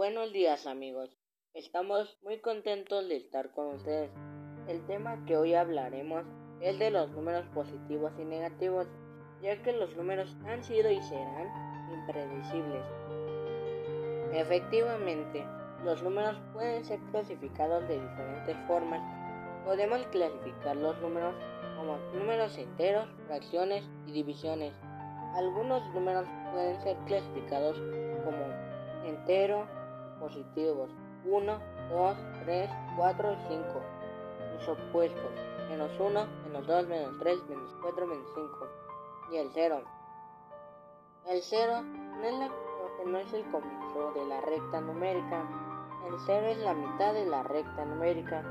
Buenos días amigos, estamos muy contentos de estar con ustedes. El tema que hoy hablaremos es de los números positivos y negativos, ya que los números han sido y serán impredecibles. Efectivamente, los números pueden ser clasificados de diferentes formas. Podemos clasificar los números como números enteros, fracciones y divisiones. Algunos números pueden ser clasificados como entero, positivos 1, 2, 3, 4 y 5. Los opuestos, menos 1, menos 2, menos 3, menos 4, menos 5. Y el 0. El 0 no es, la, no es el comienzo de la recta numérica. El 0 es la mitad de la recta numérica.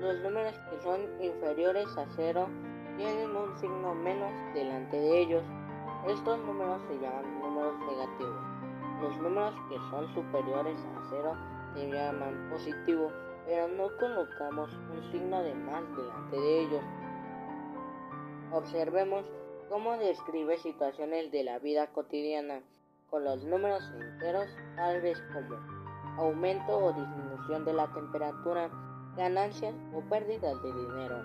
Los números que son inferiores a 0 tienen un signo menos delante de ellos. Estos números se llaman números negativos. Los números que son superiores a 0 se llaman positivos, pero no colocamos un signo de más delante de ellos. Observemos cómo describe situaciones de la vida cotidiana con los números enteros, tales como aumento o disminución de la temperatura, ganancias o pérdidas de dinero,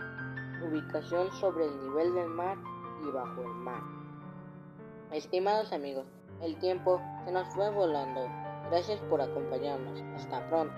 ubicación sobre el nivel del mar y bajo el mar. Estimados amigos, el tiempo se nos fue volando. Gracias por acompañarnos. Hasta pronto.